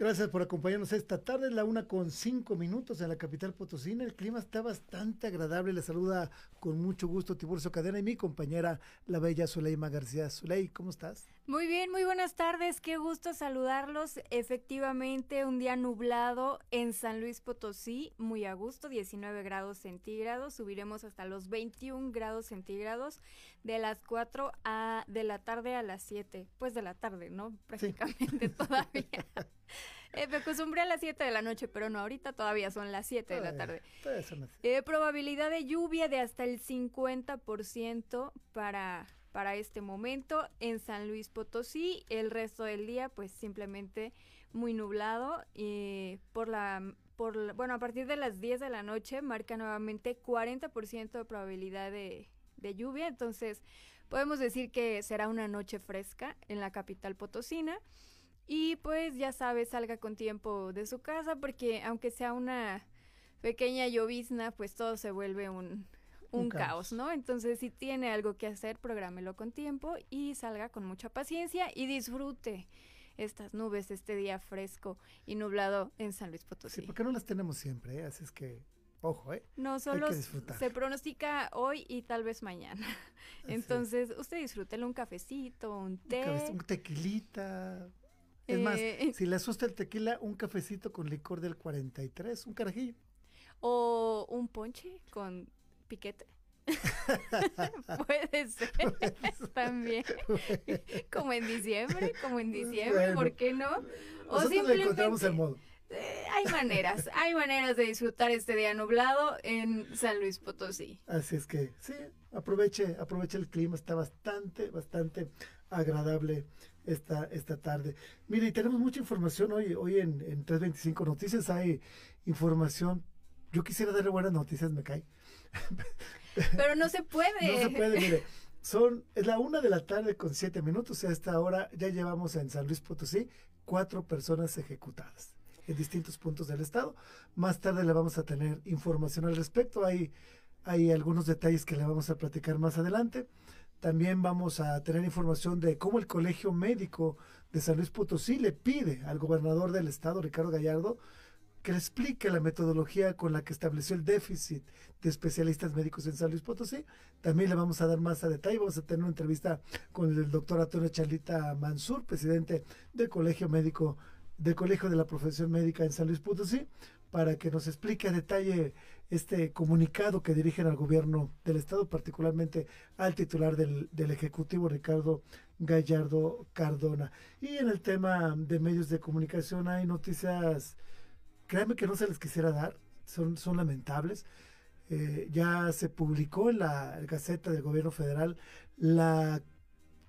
Gracias por acompañarnos esta tarde, la una con cinco minutos en la capital potosina. El clima está bastante agradable. Le saluda con mucho gusto Tiburcio Cadena y mi compañera, la bella Zuleima García. Zuley, ¿cómo estás? Muy bien, muy buenas tardes. Qué gusto saludarlos. Efectivamente, un día nublado en San Luis Potosí, muy a gusto, 19 grados centígrados. Subiremos hasta los 21 grados centígrados de las 4 a, de la tarde a las 7. Pues de la tarde, ¿no? Prácticamente todavía. Eh, me acostumbré a las 7 de la noche, pero no, ahorita todavía son las 7 de la tarde. Eh, probabilidad de lluvia de hasta el 50% para, para este momento en San Luis Potosí. El resto del día, pues simplemente muy nublado. y por la, por bueno, a partir de las 10 de la noche marca nuevamente 40% de probabilidad de, de lluvia. Entonces, podemos decir que será una noche fresca en la capital potosina. Y pues ya sabes, salga con tiempo de su casa porque aunque sea una pequeña llovizna, pues todo se vuelve un, un, caos. ¿no? Entonces, si tiene algo que hacer, prográmelo con tiempo y salga con mucha paciencia y disfrute estas nubes, este día fresco y nublado en San Luis Potosí. Sí, porque no las tenemos siempre, ¿eh? así es que Ojo, ¿eh? No, solo se pronostica hoy y tal vez mañana. Entonces, usted disfrútelo un cafecito, un té. Un, un tequilita, es más, eh, si le asusta el tequila, un cafecito con licor del 43, un carajillo. O un ponche con piquete. Puede ser también. como en diciembre, como en diciembre, ¿por qué no? O simplemente, le encontramos el modo. Eh, hay maneras, hay maneras de disfrutar este día nublado en San Luis Potosí. Así es que sí, aproveche, aproveche el clima, está bastante, bastante agradable esta, esta tarde. Mire, y tenemos mucha información hoy, hoy en, en 325 Noticias hay información. Yo quisiera darle buenas noticias, me cae. Pero no se puede. no se puede, mire. Son, es la una de la tarde con siete minutos. A esta hora ya llevamos en San Luis Potosí cuatro personas ejecutadas en distintos puntos del estado. Más tarde le vamos a tener información al respecto. Hay, hay algunos detalles que le vamos a platicar más adelante. También vamos a tener información de cómo el Colegio Médico de San Luis Potosí le pide al gobernador del estado, Ricardo Gallardo, que le explique la metodología con la que estableció el déficit de especialistas médicos en San Luis Potosí. También le vamos a dar más a detalle. Vamos a tener una entrevista con el doctor Antonio Charlita Mansur, presidente del Colegio Médico, del Colegio de la Profesión Médica en San Luis Potosí, para que nos explique a detalle este comunicado que dirigen al gobierno del Estado, particularmente al titular del, del Ejecutivo, Ricardo Gallardo Cardona. Y en el tema de medios de comunicación hay noticias créanme que no se les quisiera dar, son, son lamentables. Eh, ya se publicó en la Gaceta del Gobierno Federal la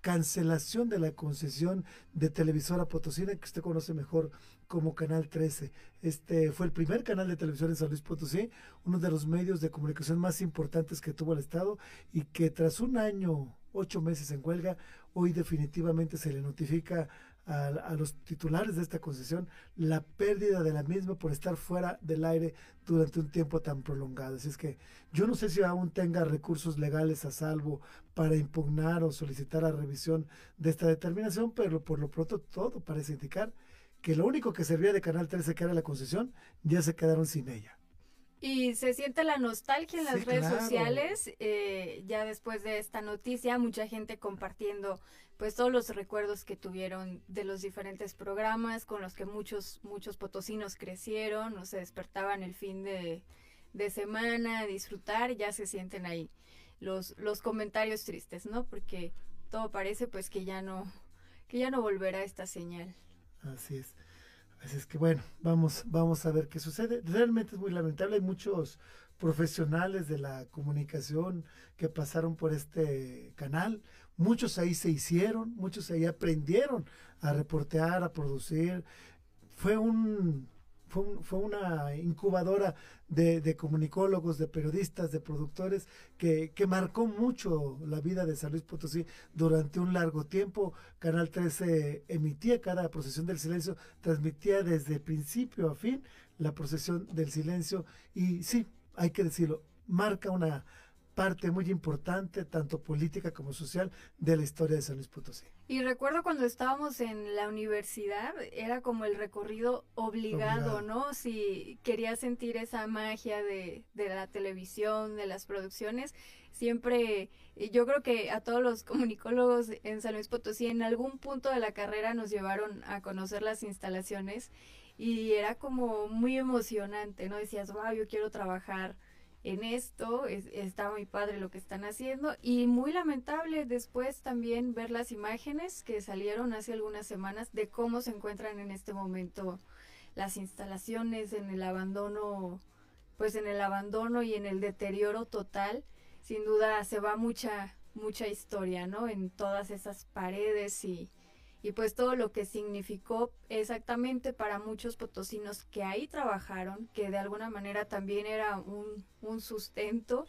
cancelación de la concesión de televisora Potosina, que usted conoce mejor como Canal 13. Este fue el primer canal de televisión en San Luis Potosí, uno de los medios de comunicación más importantes que tuvo el Estado y que tras un año, ocho meses en huelga, hoy definitivamente se le notifica a, los titulares de esta concesión la pérdida de la misma por estar fuera del aire durante un tiempo tan prolongado. Así es que yo no sé si aún tenga recursos legales a salvo para impugnar o solicitar la revisión de esta determinación, pero por lo pronto todo parece indicar que lo único que servía de Canal 13, que era la concesión, ya se quedaron sin ella. Y se siente la nostalgia en las redes sociales, eh, ya después de esta noticia, mucha gente compartiendo pues todos los recuerdos que tuvieron de los diferentes programas con los que muchos, muchos potosinos crecieron, o se despertaban el fin de, semana a disfrutar, ya se sienten ahí los, los comentarios tristes, ¿no? Porque todo parece pues que ya no, que ya no volverá esta señal. Así es. Así es que bueno, vamos, vamos a ver qué sucede. Realmente es muy lamentable. Hay muchos profesionales de la comunicación que pasaron por este canal. Muchos ahí se hicieron, muchos ahí aprendieron a reportear, a producir. Fue un fue, una incubadora de, comunicólogos, de periodistas, de productores, que, que, marcó mucho la vida de San Luis Potosí durante un largo tiempo. Canal 13 emitía cada procesión del silencio, transmitía desde principio a fin la procesión del silencio y sí, hay que decirlo, marca una parte muy importante, tanto política como social, de la historia de San Luis Potosí. Y recuerdo cuando estábamos en la universidad, era como el recorrido obligado, ¿no? Si querías sentir esa magia de, de la televisión, de las producciones, siempre, yo creo que a todos los comunicólogos en San Luis Potosí, en algún punto de la carrera nos llevaron a conocer las instalaciones y era como muy emocionante, ¿no? Decías, wow, yo quiero trabajar en esto, es, está muy padre lo que están haciendo y muy lamentable después también ver las imágenes que salieron hace algunas semanas de cómo se encuentran en este momento las instalaciones en el abandono, pues en el abandono y en el deterioro total. Sin duda se va mucha, mucha historia, ¿no? En todas esas paredes y, y pues todo lo que significó exactamente para muchos potosinos que ahí trabajaron, que de alguna manera también era un, un sustento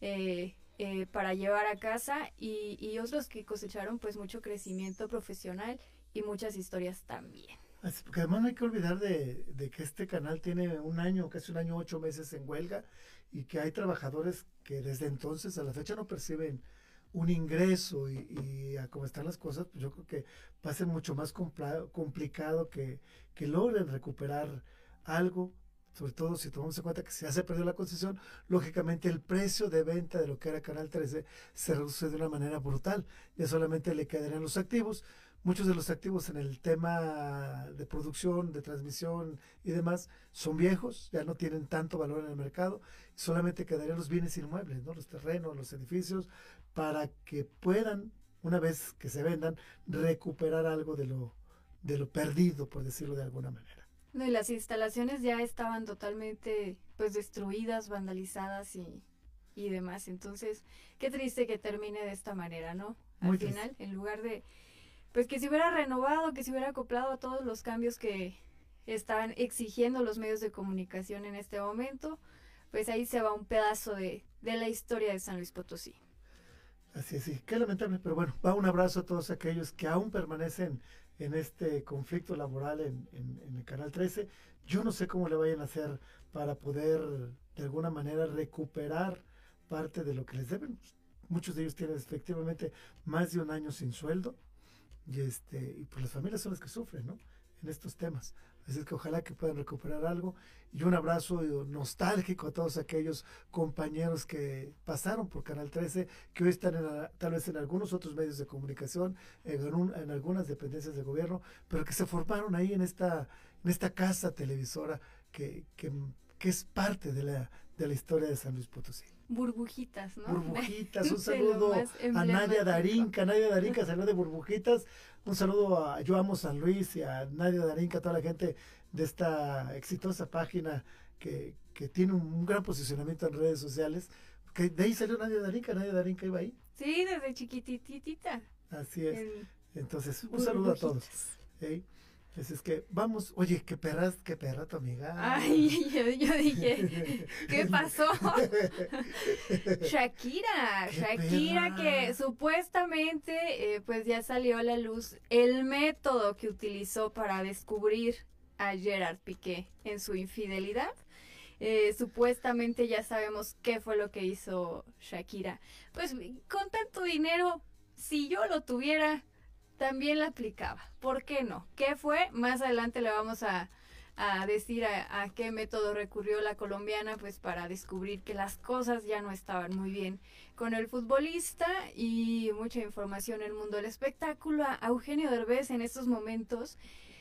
eh, eh, para llevar a casa y, y, otros que cosecharon pues mucho crecimiento profesional y muchas historias también. porque además no hay que olvidar de, de que este canal tiene un año, casi un año, ocho meses en huelga y que hay trabajadores que desde entonces a la fecha no perciben un ingreso y, a cómo están las cosas, pues yo creo que va a ser mucho más complicado que, logren recuperar algo, sobre todo si tomamos en cuenta que se se perdió la concesión, lógicamente el precio de venta de lo que era Canal 13 se reduce de una manera brutal, ya solamente le quedarían los activos, muchos de los activos en el tema de producción, de transmisión y demás son viejos, ya no tienen tanto valor en el mercado, solamente quedarían los bienes inmuebles, ¿no? los terrenos, los edificios, para que puedan, una vez que se vendan, recuperar algo de lo, de lo perdido, por decirlo de alguna manera. y las instalaciones ya estaban totalmente pues destruidas, vandalizadas y, y demás. Entonces, qué triste que termine de esta manera, ¿no? Al final, en lugar de, pues que se hubiera renovado, que se hubiera acoplado a todos los cambios que están exigiendo los medios de comunicación en este momento, pues ahí se va un pedazo de, de la historia de San Luis Potosí. Así es, sí, qué lamentable, pero bueno, va un abrazo a todos aquellos que aún permanecen en este conflicto laboral en, en, el Canal 13. Yo no sé cómo le vayan a hacer para poder de alguna manera recuperar parte de lo que les deben. Muchos de ellos tienen efectivamente más de un año sin sueldo y este y pues las familias son las que sufren, ¿no? en estos temas. Así es que ojalá que puedan recuperar algo. Y un abrazo nostálgico a todos aquellos compañeros que pasaron por Canal 13, que hoy están tal vez en algunos otros medios de comunicación, en, en, algunas dependencias de gobierno, pero que se formaron ahí en esta, en esta casa televisora que, que, que es parte de la, de la historia de San Luis Potosí burbujitas, ¿no? Burbujitas, un saludo a Nadia Darinka, Nadia Darinka salió de burbujitas, un saludo a Yo Amo San Luis y a Nadia Darinka, a toda la gente de esta exitosa página que, que tiene un, gran posicionamiento en redes sociales, que de ahí salió Nadia Darinka, Nadia Darinka iba ahí. Sí, desde chiquititita. Así es. Entonces, un saludo a todos. Pues es que vamos, oye, qué perras, qué perra tu amiga. Ay, yo, dije, ¿qué pasó? Shakira, Shakira que supuestamente eh, pues ya salió a la luz el método que utilizó para descubrir a Gerard Piqué en su infidelidad. Eh, supuestamente ya sabemos qué fue lo que hizo Shakira. Pues con tanto dinero, si yo lo tuviera, también la aplicaba. ¿Por qué no? ¿Qué fue? Más adelante le vamos a, decir a, qué método recurrió la colombiana, pues para descubrir que las cosas ya no estaban muy bien con el futbolista y mucha información en el mundo del espectáculo. A Eugenio Derbez en estos momentos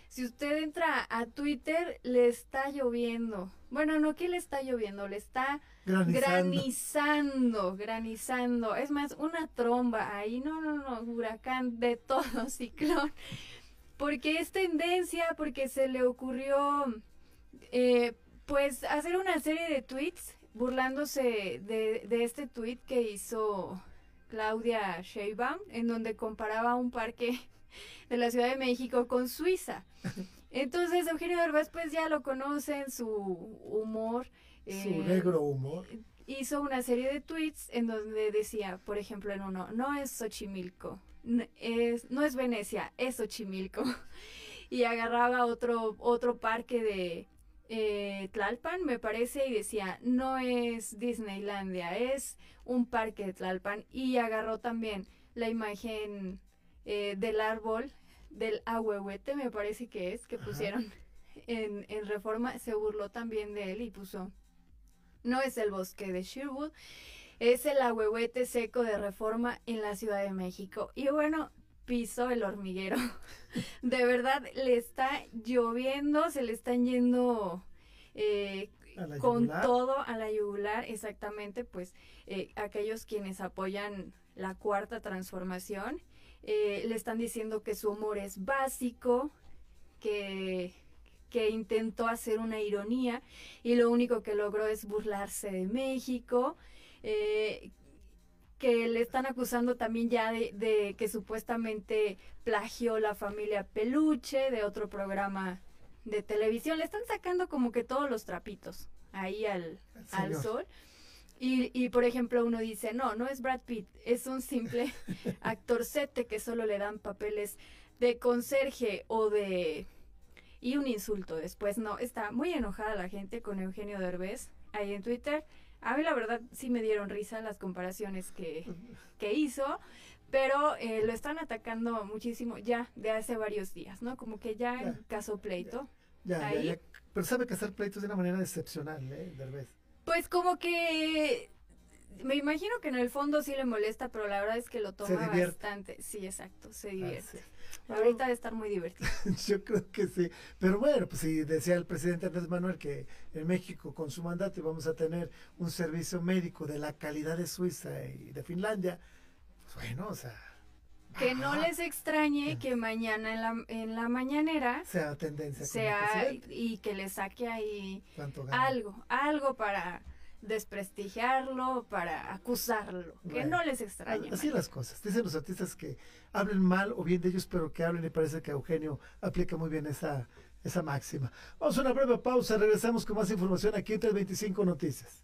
si usted entra a Twitter, le está lloviendo. Bueno, no que le está lloviendo, le está granizando. granizando, Es más, una tromba ahí, no, no, no, huracán de todo, ciclón. Porque es tendencia, porque se le ocurrió, eh, pues, hacer una serie de tweets burlándose de, de este tweet que hizo Claudia Sheinbaum, en donde comparaba un parque de la Ciudad de México con Suiza. Entonces Eugenio Derbez pues ya lo conocen, su humor. Su eh, negro humor. Hizo una serie de tweets en donde decía, por ejemplo, en uno, no es Xochimilco, no es, no es Venecia, es Xochimilco. y agarraba otro, otro parque de eh, Tlalpan, me parece, y decía, no es Disneylandia, es un parque de Tlalpan. Y agarró también la imagen eh, del árbol del ahuehuete, me parece que es, que pusieron en, en, Reforma, se burló también de él y puso, no es el bosque de Sherwood, es el ahuehuete seco de Reforma en la Ciudad de México. Y bueno, pisó el hormiguero. de verdad, le está lloviendo, se le están yendo... Eh, con todo a la yugular, exactamente, pues eh, aquellos quienes apoyan la cuarta transformación eh, le están diciendo que su humor es básico, que, que intentó hacer una ironía y lo único que logró es burlarse de México. Eh, que le están acusando también ya de, que supuestamente plagió la familia Peluche de otro programa de televisión. Le están sacando como que todos los trapitos ahí al, al sol. Y, y, por ejemplo, uno dice, no, no es Brad Pitt, es un simple actorcete que solo le dan papeles de conserje o de... Y un insulto después, no, está muy enojada la gente con Eugenio Derbez ahí en Twitter. A mí la verdad sí me dieron risa las comparaciones que, que hizo, pero eh, lo están atacando muchísimo ya de hace varios días, ¿no? Como que ya, en caso pleito. Ya, ya, ya, Pero sabe hacer pleitos de una manera excepcional, ¿eh? Derbez. Pues como que me imagino que en el fondo sí le molesta, pero la verdad es que lo toma bastante. Sí, exacto, se divierte. Ahorita debe estar muy divertido. Yo creo que sí. Pero bueno, pues si decía el presidente Andrés Manuel que en México con su mandato íbamos a tener un servicio médico de la calidad de Suiza y de Finlandia, pues bueno, o sea, que no les extrañe que mañana en la, en la mañanera sea tendencia sea y que le saque ahí algo, algo para desprestigiarlo, para acusarlo, que no les extrañe. Así las cosas. Dicen los artistas que hablen mal o bien de ellos, pero que hablen y parece que Eugenio aplica muy bien esa, esa máxima. Vamos a una breve pausa, regresamos con más información aquí en 325 Noticias.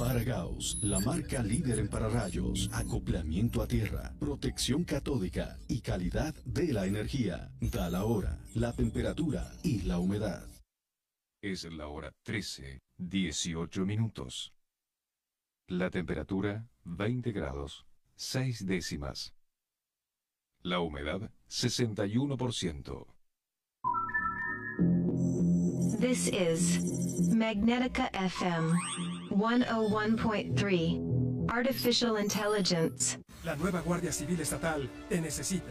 Faragaos, la marca líder en pararrayos, acoplamiento a tierra, protección catódica y calidad de la energía. Da la hora, la temperatura y la humedad. Es la hora 13, 18 minutos. La temperatura 20 grados, 6 décimas. La humedad 61%. This is Magnetica FM 101.3 Artificial Intelligence. La nueva Guardia Civil Estatal te necesita.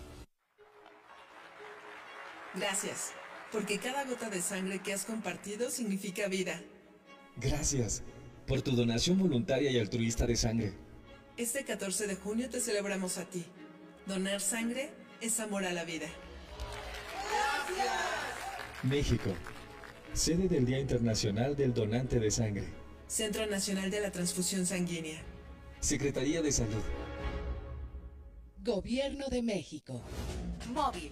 Gracias, porque cada gota de sangre que has compartido significa vida. Gracias por tu donación voluntaria y altruista de sangre. Este 14 de junio te celebramos a ti. Donar sangre es amor a la vida. Gracias. México, sede del Día Internacional del Donante de Sangre. Centro Nacional de la Transfusión Sanguínea. Secretaría de Salud. Gobierno de México. Móvil,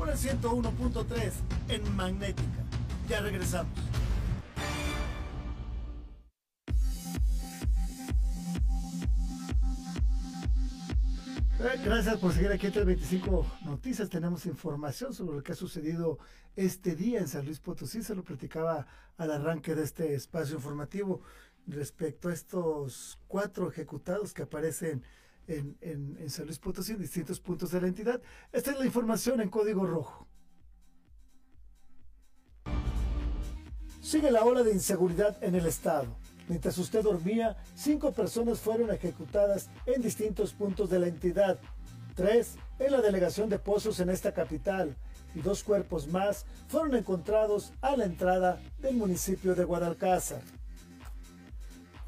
por el 101.3 en Magnética. Ya regresamos. Eh, gracias por seguir aquí en 325 Noticias. Tenemos información sobre lo que ha sucedido este día en San Luis Potosí. Se lo platicaba al arranque de este espacio informativo respecto a estos cuatro ejecutados que aparecen en, en, San Luis Potosí, en distintos puntos de la entidad. Esta es la información en código rojo. Sigue la ola de inseguridad en el estado. Mientras usted dormía, cinco personas fueron ejecutadas en distintos puntos de la entidad. Tres en la delegación de Pozos en esta capital y dos cuerpos más fueron encontrados a la entrada del municipio de Guadalcázar.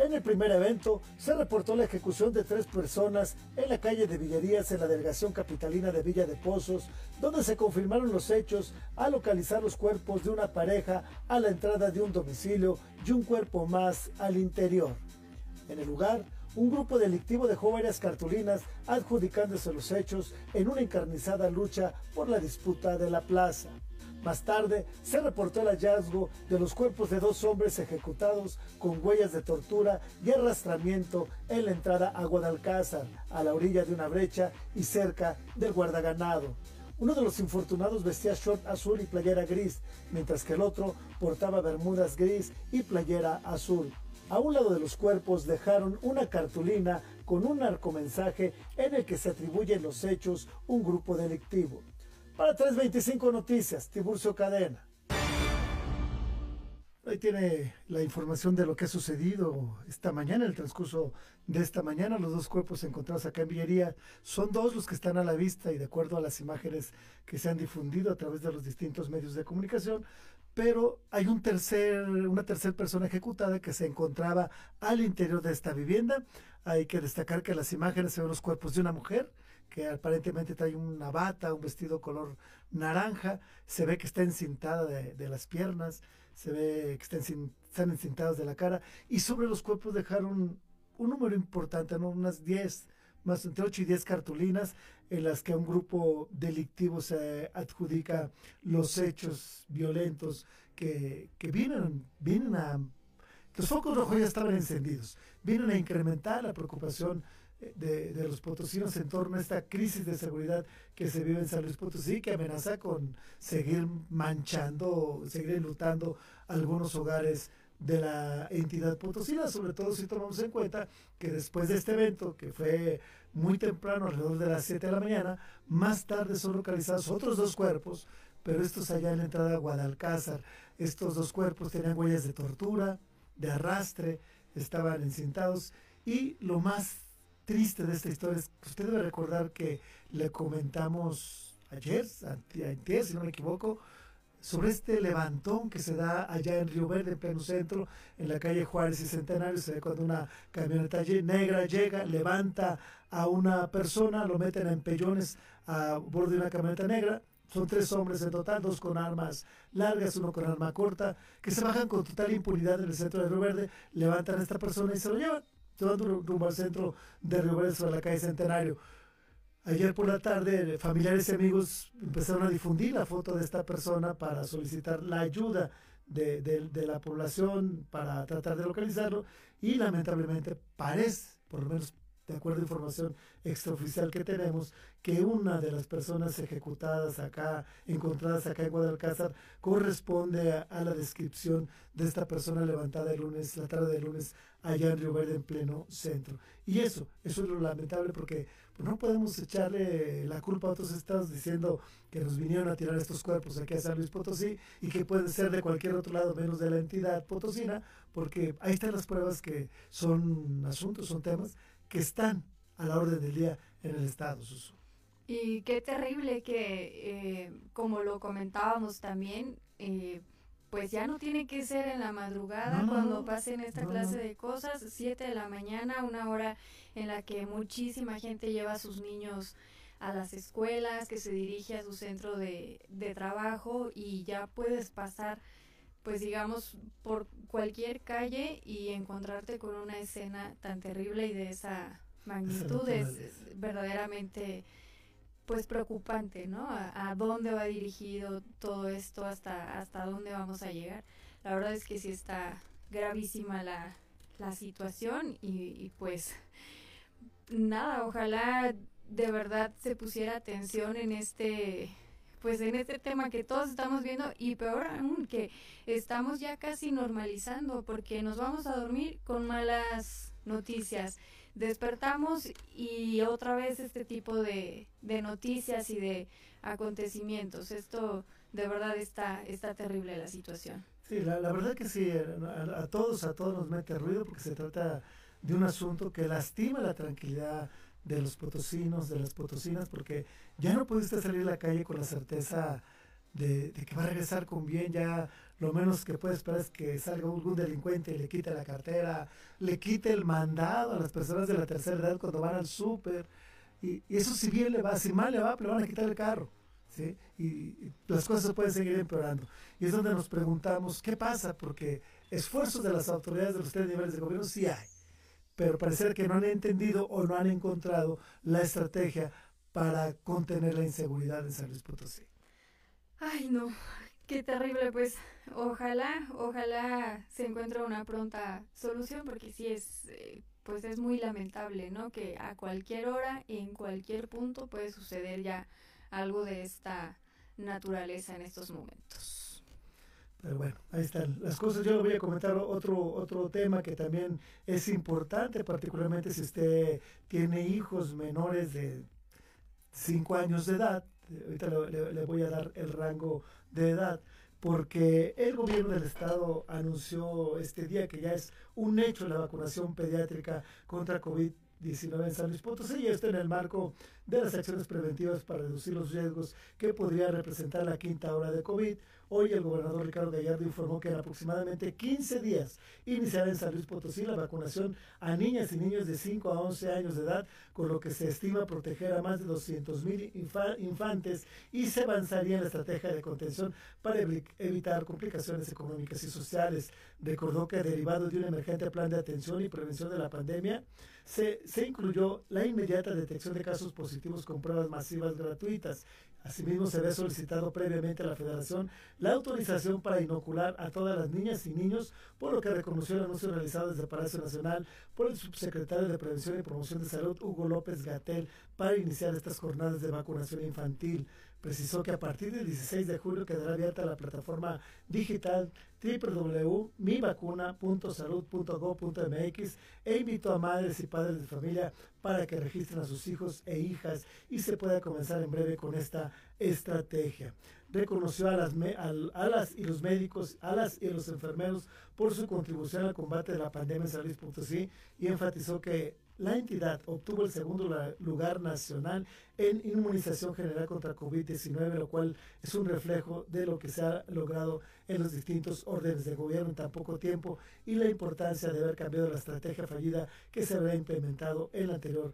En el primer evento se reportó la ejecución de tres personas en la calle de Villerías en la delegación capitalina de Villa de Pozos, donde se confirmaron los hechos al localizar los cuerpos de una pareja a la entrada de un domicilio y un cuerpo más al interior. En el lugar, un grupo delictivo dejó varias cartulinas adjudicándose los hechos en una encarnizada lucha por la disputa de la plaza. Más tarde se reportó el hallazgo de los cuerpos de dos hombres ejecutados con huellas de tortura y arrastramiento en la entrada a Guadalcázar, a la orilla de una brecha y cerca del guardaganado. Uno de los infortunados vestía short azul y playera gris, mientras que el otro portaba bermudas gris y playera azul. A un lado de los cuerpos dejaron una cartulina con un narcomensaje en el que se atribuyen los hechos un grupo delictivo. Para 325 Noticias, Tiburcio Cadena. Ahí tiene la información de lo que ha sucedido esta mañana, el transcurso de esta mañana. Los dos cuerpos encontrados acá en Villería son dos los que están a la vista y de acuerdo a las imágenes que se han difundido a través de los distintos medios de comunicación. Pero hay un tercer, una tercera persona ejecutada que se encontraba al interior de esta vivienda. Hay que destacar que las imágenes ven los cuerpos de una mujer que aparentemente trae una bata, un vestido color naranja, se ve que está encintada de, las piernas, se ve que están encintadas de la cara, y sobre los cuerpos dejaron un número importante, ¿no? unas 10, más entre 8 y 10 cartulinas en las que un grupo delictivo se adjudica los hechos violentos que, que vienen, vienen a... Los focos rojos ya estaban encendidos, vienen a incrementar la preocupación de, los potosinos en torno a esta crisis de seguridad que se vive en San Luis Potosí, que amenaza con seguir manchando, seguir enlutando algunos hogares de la entidad potosina, sobre todo si tomamos en cuenta que después de este evento, que fue muy temprano, alrededor de las 7 de la mañana, más tarde son localizados otros dos cuerpos, pero estos allá en la entrada a Guadalcázar. Estos dos cuerpos tenían huellas de tortura, de arrastre, estaban encintados y lo más triste de esta historia es que usted debe recordar que le comentamos ayer, ayer, si no me equivoco, sobre este levantón que se da allá en Río Verde, en pleno centro, en la calle Juárez y Centenario, se ve cuando una camioneta negra llega, levanta a una persona, lo meten en pellones a bordo de una camioneta negra, son tres hombres en total, dos con armas largas, uno con arma corta, que se bajan con total impunidad en el centro de Río Verde, levantan a esta persona y se lo llevan, rumbo al centro de Río Verde sobre la calle Centenario. Ayer por la tarde, familiares y amigos empezaron a difundir la foto de esta persona para solicitar la ayuda de, de, la población para tratar de localizarlo y lamentablemente parece, por lo menos de acuerdo a información extraoficial que tenemos, que una de las personas ejecutadas acá, encontradas acá en Guadalcázar, corresponde a, la descripción de esta persona levantada el lunes, la tarde del lunes, allá en Río Verde, en pleno centro. Y eso, eso es lo lamentable porque no podemos echarle la culpa a otros estados diciendo que nos vinieron a tirar estos cuerpos aquí a San Luis Potosí y que pueden ser de cualquier otro lado menos de la entidad potosina, porque ahí están las pruebas que son asuntos, son temas que están a la orden del día en el Estado, Susu. Y qué terrible que, eh, como lo comentábamos también, eh, pues ya no tiene que ser en la madrugada cuando pasen esta clase de cosas, 7 de la mañana, una hora en la que muchísima gente lleva a sus niños a las escuelas, que se dirige a su centro de, de trabajo y ya puedes pasar pues digamos, por cualquier calle y encontrarte con una escena tan terrible y de esa magnitud es, verdaderamente pues preocupante, ¿no? A, dónde va dirigido todo esto, hasta, hasta dónde vamos a llegar. La verdad es que sí está gravísima la, la situación y, y pues nada, ojalá de verdad se pusiera atención en este pues en este tema que todos estamos viendo y peor aún que estamos ya casi normalizando porque nos vamos a dormir con malas noticias. Despertamos y otra vez este tipo de, noticias y de acontecimientos. Esto de verdad está, está terrible la situación. Sí, la, verdad que sí, a, a, todos, a todos nos mete ruido porque se trata de un asunto que lastima la tranquilidad de los potosinos, de las potosinas, porque ya no puede usted salir a la calle con la certeza de, que va a regresar con bien, ya lo menos que puede esperar es que salga algún delincuente y le quite la cartera, le quite el mandado a las personas de la tercera edad cuando van al súper, y, eso si bien le va, si mal le va, le van a quitar el carro. ¿Sí? Y, las cosas pueden seguir empeorando. Y es donde nos preguntamos, ¿qué pasa? Porque esfuerzos de las autoridades de los tres niveles de gobierno sí hay pero parece que no han entendido o no han encontrado la estrategia para contener la inseguridad en San Luis Potosí. Ay, no, qué terrible, pues ojalá, ojalá se encuentre una pronta solución, porque sí es, eh, pues es muy lamentable, ¿no? Que a cualquier hora, en cualquier punto puede suceder ya algo de esta naturaleza en estos momentos. Pero bueno, ahí están las cosas. Yo le voy a comentar otro, otro tema que también es importante, particularmente si usted tiene hijos menores de 5 años de edad. Ahorita le, le, voy a dar el rango de edad, porque el gobierno del estado anunció este día que ya es un hecho la vacunación pediátrica contra COVID 19 en San Luis Potosí y esto en el marco de las acciones preventivas para reducir los riesgos que podría representar la quinta hora de COVID. Hoy el gobernador Ricardo Gallardo informó que en aproximadamente 15 días iniciará en San Luis Potosí la vacunación a niñas y niños de 5 a 11 años de edad, con lo que se estima proteger a más de 200 mil infantes y se avanzaría en la estrategia de contención para evitar complicaciones económicas y sociales. Recordó que derivado de un emergente plan de atención y prevención de la pandemia, se, se incluyó la inmediata detección de casos positivos positivos con pruebas masivas gratuitas. Asimismo, se ve solicitado previamente a la Federación la autorización para inocular a todas las niñas y niños, por lo que reconoció el anuncio realizado desde el Palacio Nacional por el subsecretario de Prevención y Promoción de Salud, Hugo López Gatel, para iniciar estas jornadas de vacunación infantil. Precisó que a partir del 16 de julio quedará abierta la plataforma digital www.mivacuna.salud.gov.mx e invitó a madres y padres de familia para que registren a sus hijos e hijas y se pueda comenzar en breve con esta estrategia. Reconoció a las, a las y los médicos, a las y los enfermeros por su contribución al combate de la pandemia en San Luis y enfatizó que la entidad obtuvo el segundo lugar nacional en inmunización general contra COVID-19, lo cual es un reflejo de lo que se ha logrado en los distintos órdenes de gobierno en tan poco tiempo y la importancia de haber cambiado la estrategia fallida que se había implementado en la anterior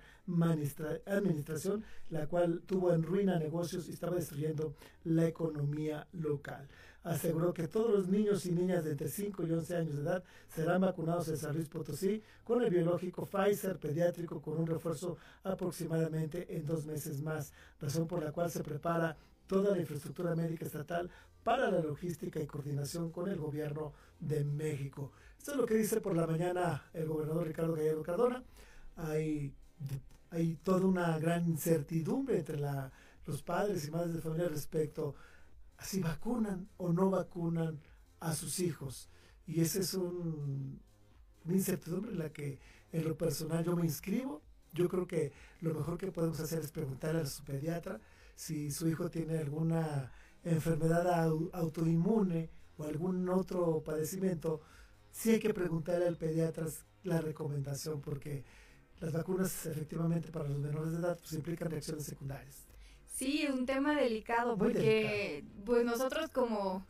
administración, la cual tuvo en ruina negocios y estaba destruyendo la economía local aseguró que todos los niños y niñas de entre 5 y 11 años de edad serán vacunados en San Luis Potosí con el biológico Pfizer pediátrico con un refuerzo aproximadamente en dos meses más, razón por la cual se prepara toda la infraestructura médica estatal para la logística y coordinación con el gobierno de México. Esto es lo que dice por la mañana el gobernador Ricardo Gallardo Cardona. Hay, hay toda una gran incertidumbre entre la, los padres y madres de familia respecto si vacunan o no vacunan a sus hijos. Y esa es un, una incertidumbre en la que en lo personal yo me inscribo. Yo creo que lo mejor que podemos hacer es preguntarle a su pediatra si su hijo tiene alguna enfermedad autoinmune o algún otro padecimiento. Sí hay que preguntarle al pediatra la recomendación porque las vacunas efectivamente para los menores de edad pues, implican reacciones secundarias. Sí, un tema delicado porque pues nosotros como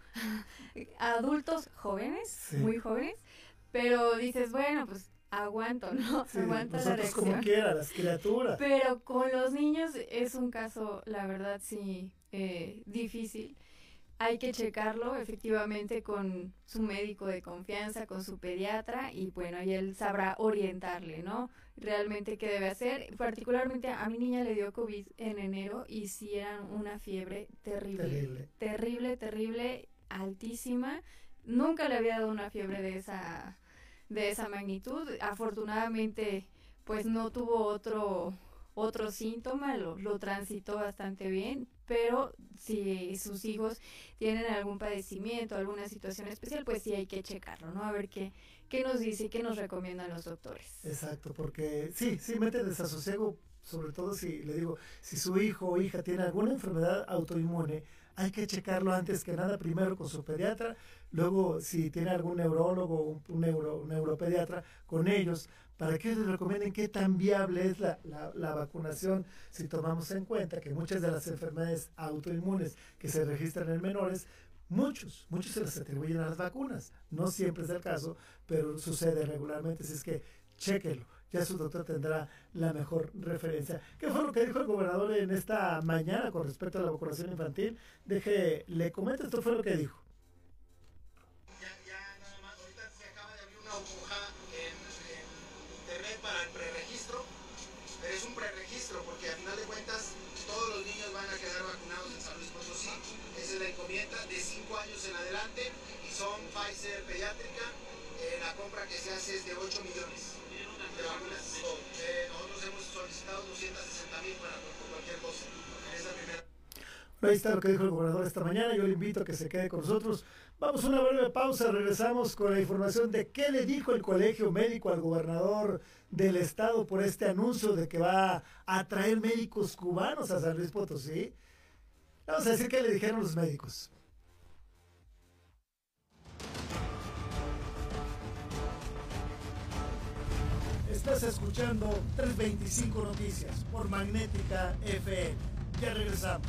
adultos jóvenes, muy jóvenes, pero dices, bueno, pues aguanto, ¿no? Aguanta la reacción. como quiera, las criaturas. Pero con los niños es un caso, la verdad, sí, eh, difícil hay que checarlo efectivamente con su médico de confianza, con su pediatra y bueno, ahí él sabrá orientarle, ¿no? Realmente qué debe hacer. Particularmente a mi niña le dio COVID en enero y sí era una fiebre terrible, terrible, terrible, terrible altísima. Nunca le había dado una fiebre de esa de esa magnitud. Afortunadamente, pues no tuvo otro otro síntoma, lo, lo transitó bastante bien, pero si sus hijos tienen algún padecimiento, alguna situación especial, pues sí hay que checarlo, ¿no? A ver qué, qué nos dice qué nos recomiendan los doctores. Exacto, porque sí, sí mete desasosiego, sobre todo si le digo, si su hijo o hija tiene alguna enfermedad autoinmune, hay que checarlo antes que nada, primero con su pediatra, luego si tiene algún neurólogo o un, neuro, un neuropediatra, con ellos, para que les recomienden qué tan viable es la, la, vacunación si tomamos en cuenta que muchas de las enfermedades autoinmunes que se registran en menores, muchos, muchos se las atribuyen a las vacunas. No siempre es el caso, pero sucede regularmente. Así es que chéquelo. Ya su doctor tendrá la mejor referencia. ¿Qué fue lo que dijo el gobernador en esta mañana con respecto a la vacunación infantil? Deje, le comento, esto fue lo que dijo. Pfizer pediátrica, eh, la compra que se hace es de 8 millones de vacunas. Eh, nosotros hemos solicitado 260 mil para cualquier cosa. En esa primera... Ahí está lo que dijo el gobernador esta mañana. Yo le invito a que se quede con nosotros. Vamos a una breve pausa. Regresamos con la información de qué le dijo el colegio médico al gobernador del estado por este anuncio de que va a traer médicos cubanos a San Luis Potosí. Vamos a decir qué le dijeron los médicos. Estás escuchando 325 Noticias por Magnética FM. Ya regresamos.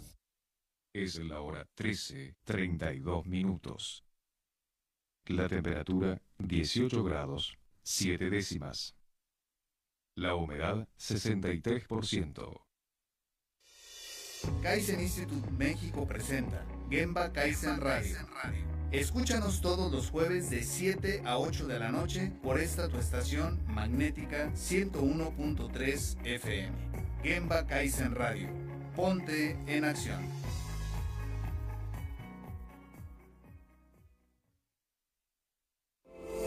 Es la hora 13, 32 minutos. La temperatura 18 grados, 7 décimas. La humedad 63%. Kaizen Institute México presenta Gemba Kaizen Radio. Escúchanos todos los jueves de 7 a 8 de la noche por esta tu estación magnética 101.3 FM. Gemba Kaizen Radio. Ponte en acción.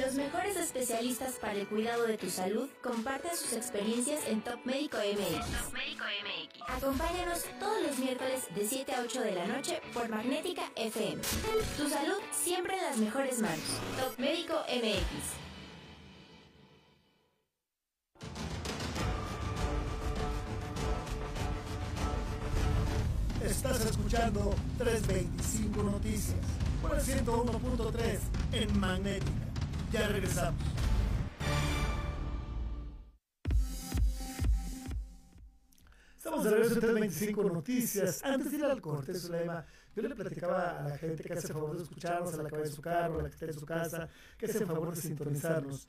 Los mejores especialistas para el cuidado de tu salud comparten sus experiencias en Top Médico MX. Acompáñanos todos los miércoles de 7 a 8 de la noche por Magnética FM. Tu salud siempre en las mejores manos. Top Médico MX. Estás escuchando 325 Noticias por el 101.3 en Magnética. Ya regresamos. Estamos de regreso en 325 Noticias. Antes de ir al corte, Zulema, yo le platicaba a la gente que hace favor de escucharnos, a la que va su carro, a la que está en su casa, que hace favor de sintonizarnos.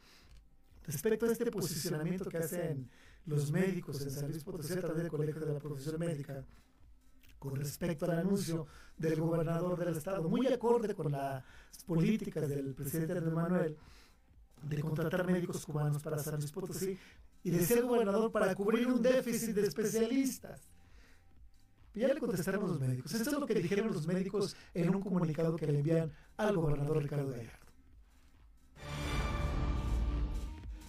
Respecto a este posicionamiento que hacen los médicos en San Luis Potosí a través del Colegio de la Profesión Médica, con respecto al anuncio del gobernador del estado, muy acorde con las políticas del presidente Andrés Manuel de contratar médicos cubanos para San Luis Potosí y de ser gobernador para cubrir un déficit de especialistas. Ya le contestaron los médicos. Esto es lo que dijeron los médicos en un comunicado que le envían al gobernador Ricardo Gallardo.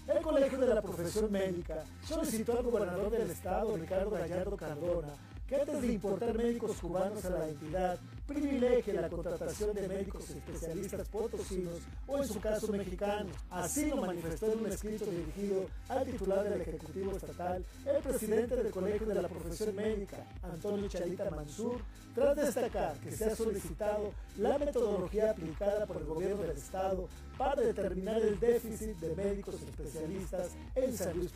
El Colegio de la Profesión Médica solicitó al gobernador del estado, Ricardo Gallardo Cardona, antes de importar médicos cubanos a la entidad, privilegie la contratación de médicos especialistas potosinos o en su caso mexicanos. Así lo manifestó en un escrito dirigido al titular del Ejecutivo Estatal, el presidente del Colegio de la Profesión Médica, Antonio Charita Mansur, tras destacar que se ha solicitado la metodología aplicada por el gobierno del Estado para determinar el déficit de médicos especialistas en San Luis.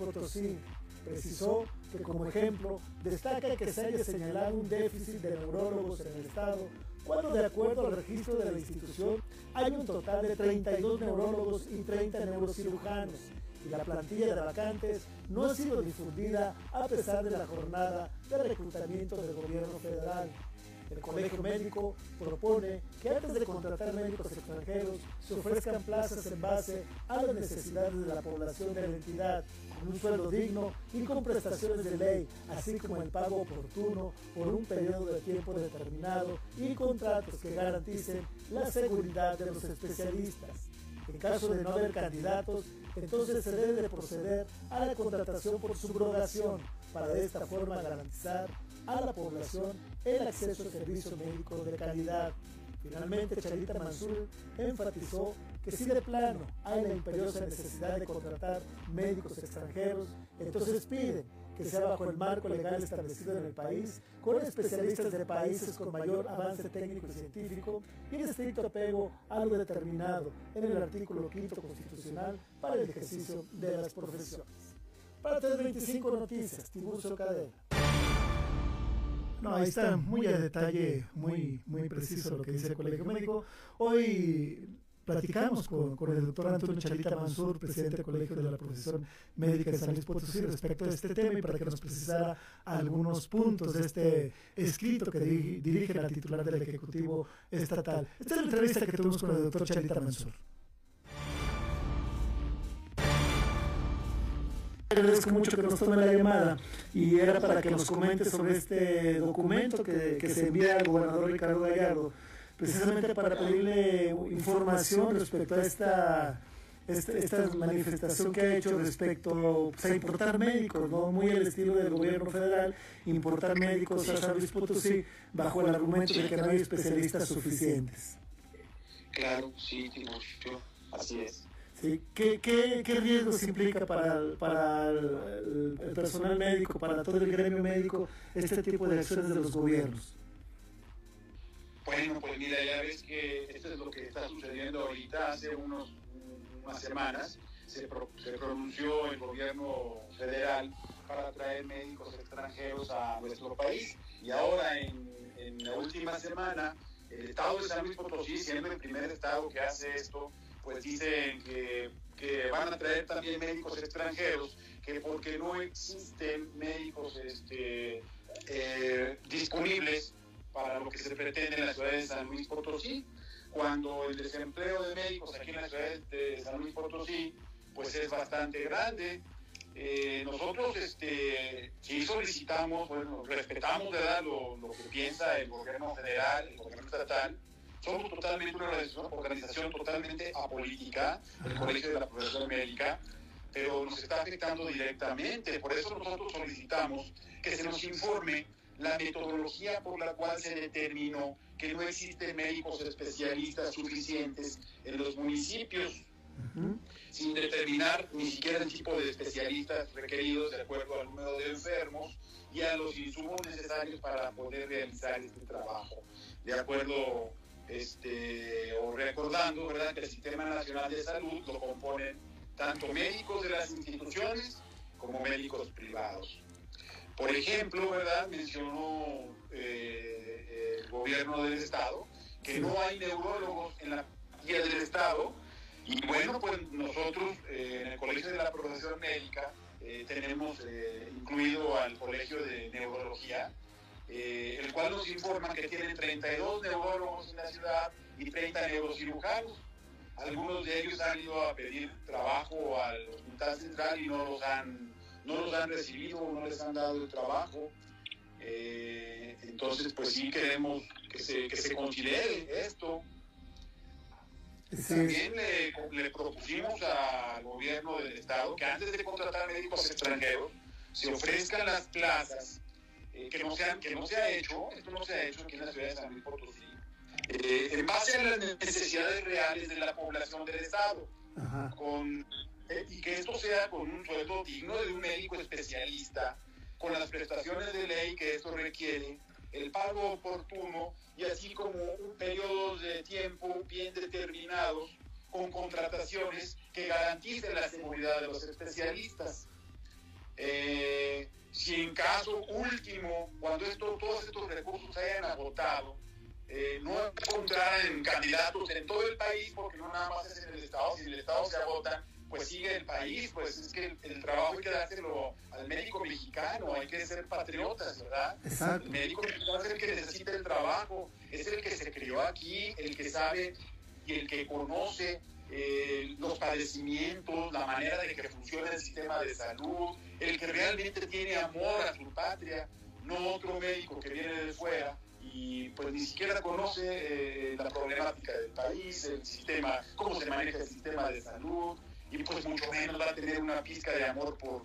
Precisó que como ejemplo destaca que se haya señalado un déficit de neurólogos en el Estado, cuando de acuerdo al registro de la institución hay un total de 32 neurólogos y 30 neurocirujanos, y la plantilla de vacantes no ha sido difundida a pesar de la jornada de reclutamiento del gobierno federal. El Colegio Médico propone que antes de contratar médicos extranjeros se ofrezcan plazas en base a las necesidades de la población de la entidad, con un sueldo digno y con prestaciones de ley, así como el pago oportuno por un periodo de tiempo determinado y contratos que garanticen la seguridad de los especialistas. En caso de no haber candidatos, entonces se debe de proceder a la contratación por subrogación para de esta forma garantizar a la población el acceso a servicio médico de calidad. Finalmente, Charita Mansur enfatizó que si de plano hay la imperiosa necesidad de contratar médicos extranjeros, entonces piden que sea bajo el marco legal establecido en el país, con especialistas de países con mayor avance técnico y científico y en estricto apego a lo determinado en el artículo 5 constitucional para el ejercicio de las profesiones. Para 325 Noticias, Tiburcio Cadena. No, ahí está muy a detalle, muy, muy preciso lo que dice el Colegio Médico. Hoy platicamos con, el doctor Antonio Chalita Mansur, presidente del Colegio de la Profesión Médica de San Luis Potosí, respecto a este tema y para que nos precisara algunos puntos de este escrito que dirige la titular del Ejecutivo Estatal. Esta es la entrevista que tuvimos con el doctor Chalita Mansur. Agradezco mucho que nos tome la llamada y era para que nos comente sobre este documento que se envía al gobernador Ricardo Gallardo precisamente para pedirle información respecto a esta, esta, manifestación que ha hecho respecto pues, a importar médicos, ¿no? muy al estilo del gobierno federal, importar médicos a San Luis Potosí bajo el argumento de que no hay especialistas suficientes. Claro, sí, Timocho, así es. Sí. ¿Qué, qué, qué riesgos implica para, para el, el, personal médico, para todo el gremio médico, este tipo de acciones de los gobiernos? Bueno, pues mira, ya ves que esto es lo que está sucediendo ahorita. Hace unos, unas semanas se, pronunció el gobierno federal para traer médicos extranjeros a nuestro país y ahora en, en, la última semana el estado de San Luis Potosí, siendo el primer estado que hace esto, pues dicen que, que van a traer también médicos extranjeros, que porque no existen médicos este, eh, disponibles para lo que se pretende en la ciudad de San Luis Potosí, cuando el desempleo de médicos aquí en la ciudad de San Luis Potosí pues es bastante grande. Eh, nosotros este, sí solicitamos, bueno, respetamos ¿verdad? Lo, lo, que piensa el gobierno federal, el gobierno estatal. Somos totalmente una organización totalmente apolítica, el Colegio de la Profesión Médica, pero nos está afectando directamente. Por eso nosotros solicitamos que se nos informe la metodología por la cual se determinó que no existen médicos especialistas suficientes en los municipios, sin determinar ni siquiera el tipo de especialistas requeridos de acuerdo al número de enfermos y a los insumos necesarios para poder realizar este trabajo. De acuerdo, este, o recordando, ¿verdad?, que el Sistema Nacional de Salud lo componen tanto médicos de las instituciones como médicos privados. Por ejemplo, ¿verdad? Mencionó eh, el gobierno del Estado que no hay neurólogos en la guía del Estado. Y bueno, pues nosotros eh, en el Colegio de la Profesión Médica eh, tenemos incluido al Colegio de Neurología, el cual nos informa que tienen 32 neurólogos en la ciudad y 30 neurocirujanos. Algunos de ellos han ido a pedir trabajo al Hospital Central y no los han no los han recibido, no les han dado el trabajo. Eh, entonces, pues sí queremos que se, que se considere esto. También le, propusimos al gobierno del Estado que antes de contratar médicos extranjeros se ofrezcan las plazas eh, que, no se que no se ha hecho, esto no se ha hecho aquí en la ciudad de San Luis Potosí, eh, en base a las necesidades reales de la población del Estado, con y que esto sea con un sueldo digno de un médico especialista, con las prestaciones de ley que esto requiere, el pago oportuno y así como un periodo de tiempo bien determinados con contrataciones que garanticen la seguridad de los especialistas. Eh, si en caso último, cuando esto, todos estos recursos se hayan agotado, eh, no encontrarán candidatos en todo el país, porque no nada más es en el Estado, si en el Estado se agotan, pues sigue el país, pues es que el, trabajo hay que dárselo al médico mexicano, hay que ser patriotas, ¿verdad? Exacto. El médico mexicano es el que necesita el trabajo, es el que se crió aquí, el que sabe y el que conoce eh, los padecimientos, la manera de que funciona el sistema de salud, el que realmente tiene amor a su patria, no otro médico que viene de fuera y pues ni siquiera conoce eh, la problemática del país, el sistema, cómo se maneja el sistema de salud, y pues mucho menos va a tener una pizca de amor por,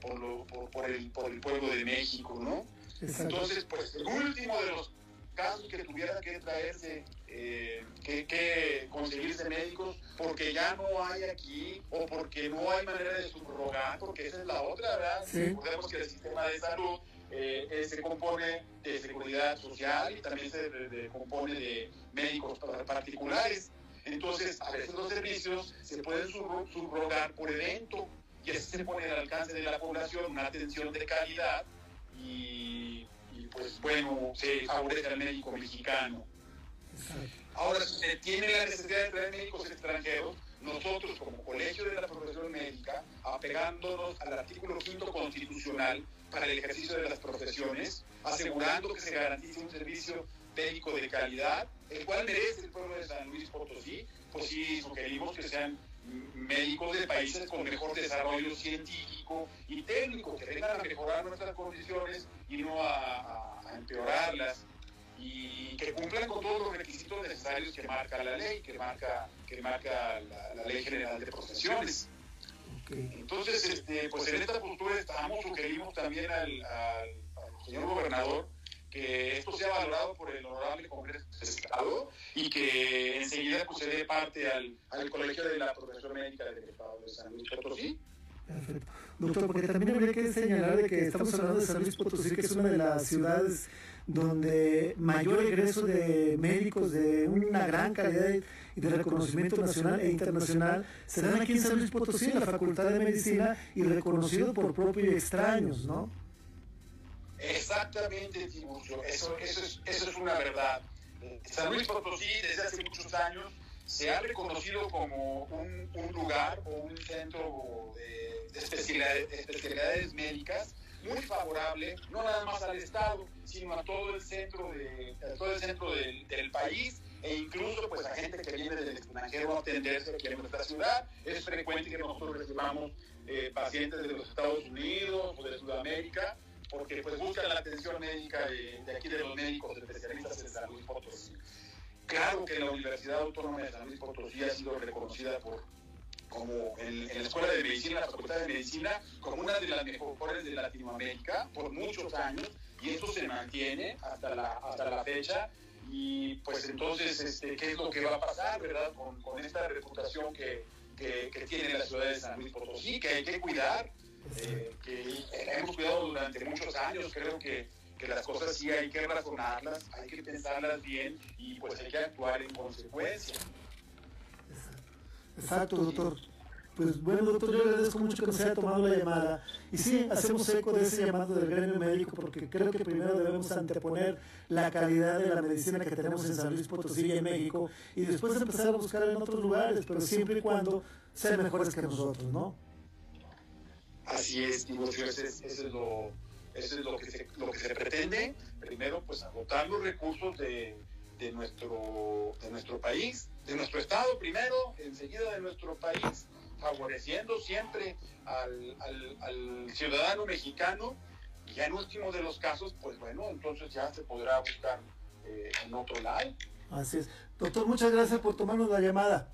por, por, el, por el pueblo de México, ¿no? Entonces, pues el último de los casos que tuviera que traerse, eh, que, que, conseguirse médicos, porque ya no hay aquí o porque no hay manera de subrogar, porque esa es la otra, ¿verdad? Recordemos que el sistema de salud eh, se compone de seguridad social y también se compone de médicos particulares. Entonces, a veces los servicios se pueden subrogar por evento y así se pone al alcance de la población una atención de calidad y, pues bueno, se favorece al médico mexicano. Ahora, si se tiene la necesidad de traer médicos extranjeros, nosotros como Colegio de la Profesión Médica, apegándonos al artículo quinto constitucional para el ejercicio de las profesiones, asegurando que se garantice un servicio médico de calidad, el cual merece el pueblo de San Luis Potosí, pues sí sugerimos que sean médicos de países con mejor desarrollo científico y técnico, que vengan a mejorar nuestras condiciones y no a, empeorarlas. Y que cumplan con todos los requisitos necesarios que marca la ley, que marca, que marca la, Ley General de Profesiones. Entonces, este, pues en esta postura estamos, sugerimos también al, al señor gobernador que esto sea valorado por el honorable Congreso del Estado y que enseguida pues, se dé parte al, al Colegio de la Profesión Médica del Estado de San Luis Potosí. Perfecto. Doctor, porque también habría que señalar de que estamos hablando de San Luis Potosí, que es una de las ciudades donde mayor egreso de médicos de una gran calidad y de reconocimiento nacional e internacional se dan aquí en San Luis Potosí, en la Facultad de Medicina, y reconocido por propios y extraños, ¿no? Exactamente, Tiburcio, eso, eso, es, eso es una verdad. San Luis Potosí desde hace muchos años se ha reconocido como un, lugar o un centro de, especialidades, médicas muy favorable, no nada más al Estado, sino a todo el centro, de, todo el centro del, del país e incluso pues a gente que viene del extranjero a atenderse aquí en nuestra ciudad. Es frecuente que nosotros recibamos eh, pacientes de los Estados Unidos o de Sudamérica porque pues buscan la atención médica de, aquí de los médicos especialistas en San Luis Potosí. Claro que la Universidad Autónoma de San Luis Potosí ha sido reconocida por como en, la Escuela de Medicina, la Facultad de Medicina, como una de las mejores de Latinoamérica por muchos años y eso se mantiene hasta la, hasta la fecha y pues entonces este, qué es lo que va a pasar, ¿verdad? Con, con esta reputación que, que, que, tiene la ciudad de San Luis Potosí, que hay que cuidar, que hemos cuidado durante muchos años. Creo que, que, las cosas sí hay que razonarlas, hay que pensarlas bien y pues hay que actuar en consecuencia. Exacto, doctor. Pues bueno, doctor, yo agradezco mucho que nos haya tomado la llamada. Y sí, hacemos eco de ese llamado del gremio médico porque creo que primero debemos anteponer la calidad de la medicina que tenemos en San Luis Potosí y en México y después empezar a buscar en otros lugares, pero siempre y cuando sean mejores que nosotros, ¿no? Así es, digo, eso es, eso es, lo, eso es lo, que se, lo que se pretende. Primero, pues agotar los recursos de, de, nuestro, de nuestro país, de nuestro Estado primero, enseguida de nuestro país, favoreciendo siempre al, al, al ciudadano mexicano. Y ya en último de los casos, pues bueno, entonces ya se podrá buscar eh, en otro lado. Así es. Doctor, muchas gracias por tomarnos la llamada.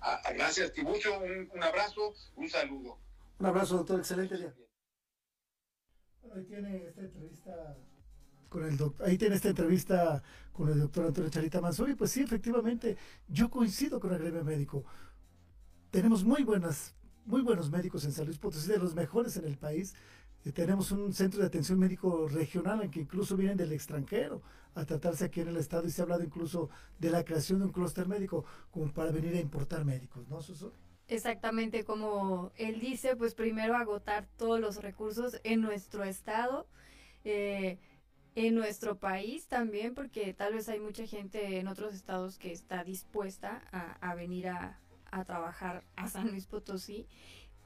Ah, gracias, Tibucho. Un, un abrazo, un saludo. Un abrazo, doctor. Excelente día. ahí tiene esta entrevista con el doctor, ahí tiene esta entrevista con el doctor Antonio Charita Mansuri. Pues sí, efectivamente, yo coincido con el gremio médico. Tenemos muy buenas, muy buenos médicos en San Luis Potosí, de los mejores en el país. Eh, tenemos un centro de atención médico regional en que incluso vienen del extranjero a tratarse aquí en el estado y se ha hablado incluso de la creación de un clúster médico como para venir a importar médicos, ¿no? Exactamente como él dice, pues primero agotar todos los recursos en nuestro estado, eh, en nuestro país también, porque tal vez hay mucha gente en otros estados que está dispuesta a, venir a, a trabajar a San Luis Potosí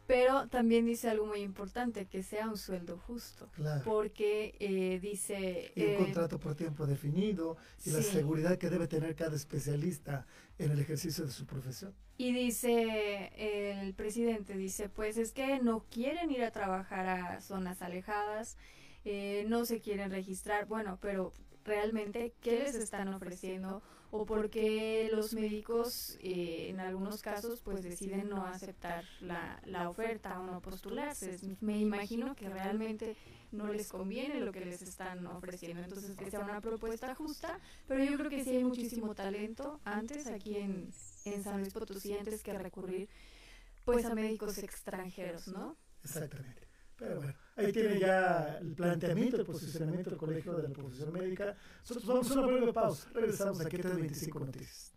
pero también dice algo muy importante, que sea un sueldo justo. Porque eh, dice... Y un eh, contrato por tiempo definido y la seguridad que debe tener cada especialista en el ejercicio de su profesión. Y dice el presidente, dice, pues es que no quieren ir a trabajar a zonas alejadas, eh, no se quieren registrar, bueno, pero realmente, ¿qué les están ofreciendo? O porque los médicos eh, en algunos casos pues deciden no aceptar la, la oferta o no postularse. Me imagino que realmente no les conviene lo que les están ofreciendo, entonces que sea una propuesta justa, pero yo creo que sí hay muchísimo talento antes aquí en, en San Luis Potosí antes que recurrir pues a médicos extranjeros, ¿no? Exactamente. Pero bueno, ahí tiene ya el planteamiento, el posicionamiento del Colegio de la Profesión Médica. Nosotros vamos a una breve pausa. Regresamos aquí a 325 Noticias.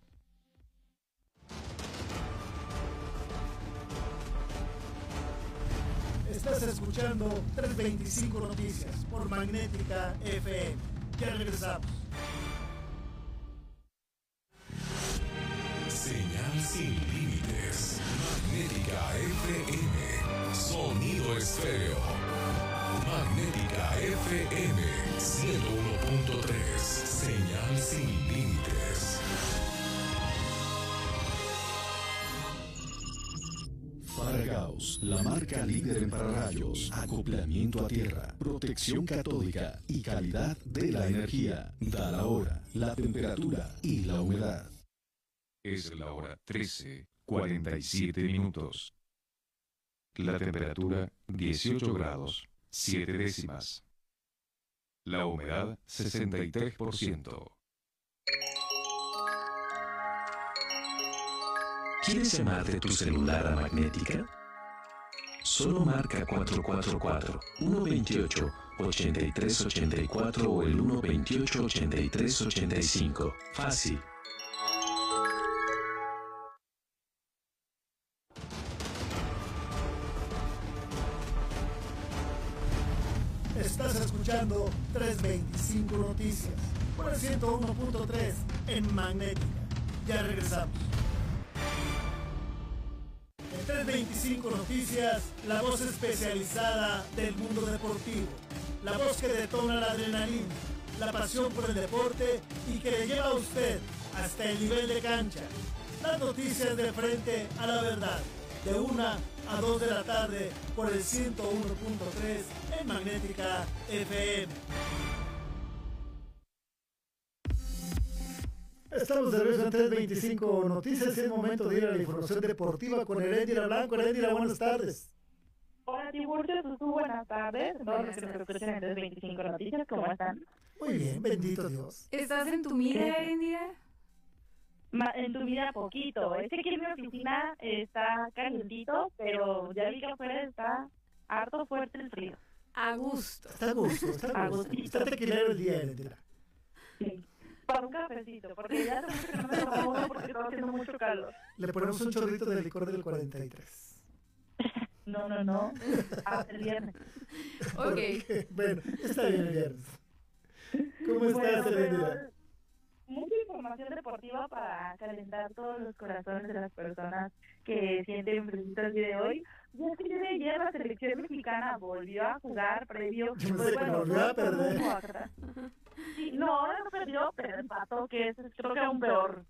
Estás escuchando 325 Noticias por Magnética FM. Ya regresamos. La marca líder en pararrayos, acoplamiento a tierra, protección catódica y calidad de la energía. Da la hora, la temperatura y la humedad. Es la hora 13, 47 minutos. La temperatura 18 grados, 7 décimas. La humedad 63%. ¿Quieres llamar de tu celular a Magnética? Solo marca 444-128-8384 o el 128-8385. Fácil. Estás escuchando 325 Noticias por el 101.3 en Magnética. Ya regresamos. En 325 Noticias, la voz especializada del mundo deportivo. La voz que detona la adrenalina, la pasión por el deporte y que le lleva a usted hasta el nivel de cancha. Las noticias de frente a la verdad. De una a 2 de la tarde por el 101.3 en Magnética FM. Estamos de regreso en 325 Noticias. Es momento de ir a la información deportiva con Herendira Blanco. Herendira, buenas tardes. Hola, Tiburcio, tú buenas tardes. Todos los que nos escuchan en 325 Noticias, ¿cómo están? Muy bien, bendito Dios. ¿Estás en tu mira, Herendira? En tu vida poquito. Es que aquí en mi oficina está calientito, pero ya vi que afuera está harto fuerte el frío. A gusto. Está a gusto, está a gusto. Está tequilero el día, Herendira. Para un cafecito, porque ya hace mucho que no me tomo uno porque está haciendo mucho calor. Le ponemos un chorrito de licor del 43. No, no, no. Hasta el viernes. Ok. bueno, está bien el viernes. ¿Cómo estás, Bueno, Mucha información deportiva para calentar todos los corazones de las personas que sienten fresquito el día de hoy. Y es que de ayer la selección mexicana volvió a jugar previo. Yo pues, pensé que volvió a perder. Sí, no, no perdió, pero empató, que es creo que aún peor.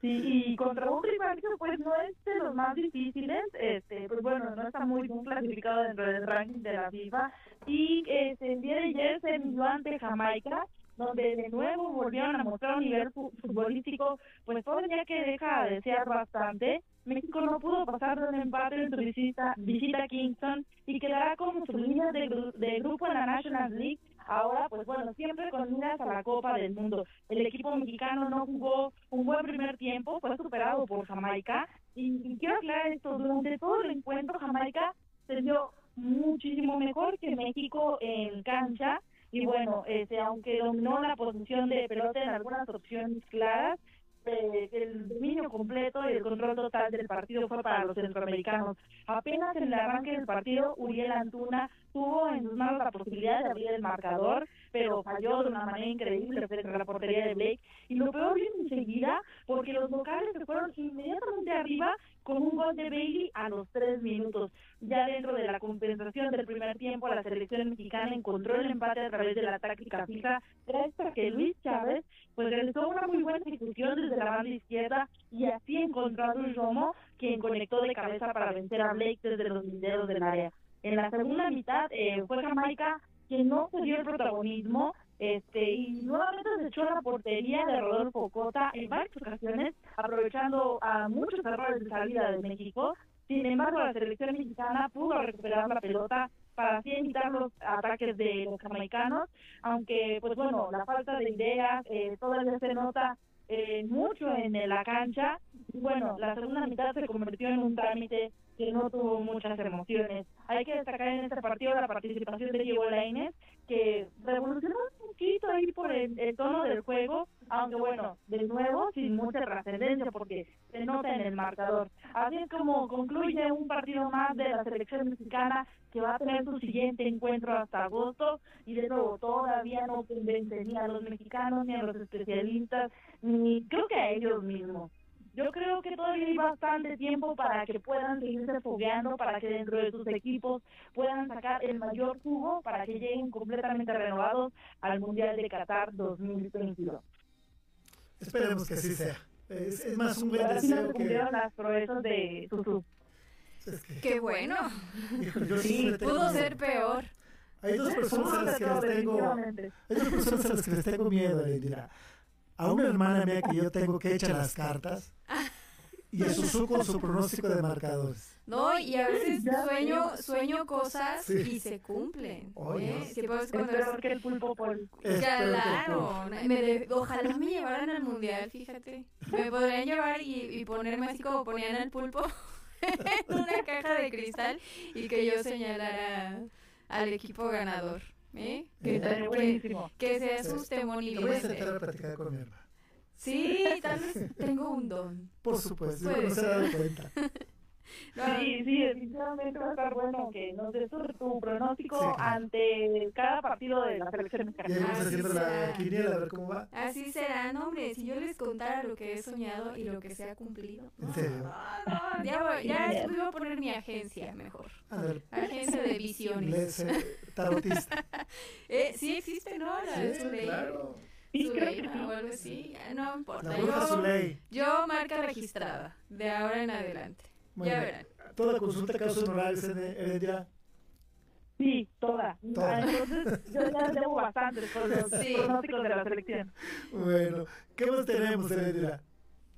Sí, y contra un rival que pues no es de los más difíciles, este, pues bueno, no está muy bien clasificado dentro del ranking de la FIFA. Y este, el día de ayer se midió ante Jamaica, donde de nuevo volvieron a mostrar un nivel fu- futbolístico, pues todavía que deja de desear bastante. México no pudo pasar de un empate en su visita, visita a Kingston y quedará como su líder de, de grupo en la National League. Ahora, pues bueno, siempre con miras a la Copa del Mundo. El equipo mexicano no jugó un buen primer tiempo, fue superado por Jamaica. Y, quiero aclarar esto, durante todo el encuentro Jamaica se vio muchísimo mejor que México en cancha. Y bueno, este, aunque dominó la posición de pelota en algunas opciones claras, eh, el dominio completo y el control total del partido fue para los centroamericanos. Apenas en el arranque del partido, Uriel Antuna tuvo en sus manos la posibilidad de abrir el marcador, pero falló de una manera increíble frente a la portería de Blake. Y lo peor vino enseguida, porque los locales se fueron inmediatamente arriba con un gol de Bailey a los tres minutos. Ya dentro de la compensación del primer tiempo, la selección mexicana encontró el empate a través de la táctica fija, gracias a que Luis Chávez pues realizó una muy buena ejecución desde la banda izquierda y así encontró a Luis Romo, quien conectó de cabeza para vencer a Blake desde los linderos del área. En la segunda mitad eh, fue Jamaica quien no se dio el protagonismo Este, y nuevamente se echó la portería de Rodolfo Cota en varias ocasiones, aprovechando a muchos errores de salida de México. Sin embargo, la selección mexicana pudo recuperar la pelota para así evitar los ataques de los jamaicanos, aunque, pues bueno, la falta de ideas eh, todavía se nota eh, mucho en la cancha. Bueno, la segunda mitad se convirtió en un trámite que no tuvo muchas emociones. Hay que destacar en este partido la participación de Diego Lainez, que revolucionó un poquito ahí por el, tono del juego, aunque bueno, de nuevo sin mucha trascendencia porque se nota en el marcador. Así es como concluye un partido más de la selección mexicana que va a tener su siguiente encuentro hasta agosto y de nuevo todavía no convence ni a los mexicanos ni a los especialistas ni creo que a ellos mismos yo creo que todavía hay bastante tiempo para que puedan seguirse fogueando, para que dentro de sus equipos puedan sacar el mayor jugo, para que lleguen completamente renovados al Mundial de Qatar 2022. Esperemos que así sea. Es, más un buen deseo que... las proezas de Susu. Qué bueno. sí, pudo ser peor. Hay dos personas a las que les tengo, hay dos personas a las que les tengo miedo, dirá a una hermana mía que yo tengo que echar las cartas y a su con su pronóstico de marcadores. No, y a veces sueño, sueño cosas y se cumplen. ¿eh? Sí, pues, cuando es que el pulpo por... Claro, me ojalá me llevaran al mundial, fíjate. Me podrían llevar y, y ponerme así como ponían al pulpo en una caja de cristal y que yo señalara al equipo ganador. ¿Eh? Que, que, se asuste Moni Voy a intentar platicar con mi hermana. Sí, tal vez tengo un don. Por supuesto, no se ha dado cuenta. Sí, sí, definitivamente va a estar bueno que nos des tu, pronóstico ante cada partido de la selección mexicana. la a ver cómo va. Así será, no, hombre, si yo les contara lo que he soñado y lo que se ha cumplido. ¿En serio? No, ya, voy, ya voy a poner mi agencia mejor. A ver. Agencia de visiones. Eh, tarotista. eh, sí existe, ¿no? La sí, claro. Sí, creo que o algo así, no importa. Yo, yo marca registrada, de ahora en adelante ya verán. Toda consulta casos honorarios en Heredia. Sí, toda. toda. Entonces, yo ya llevo bastante con los sí. pronósticos de la selección. Bueno, ¿qué más tenemos, Heredia?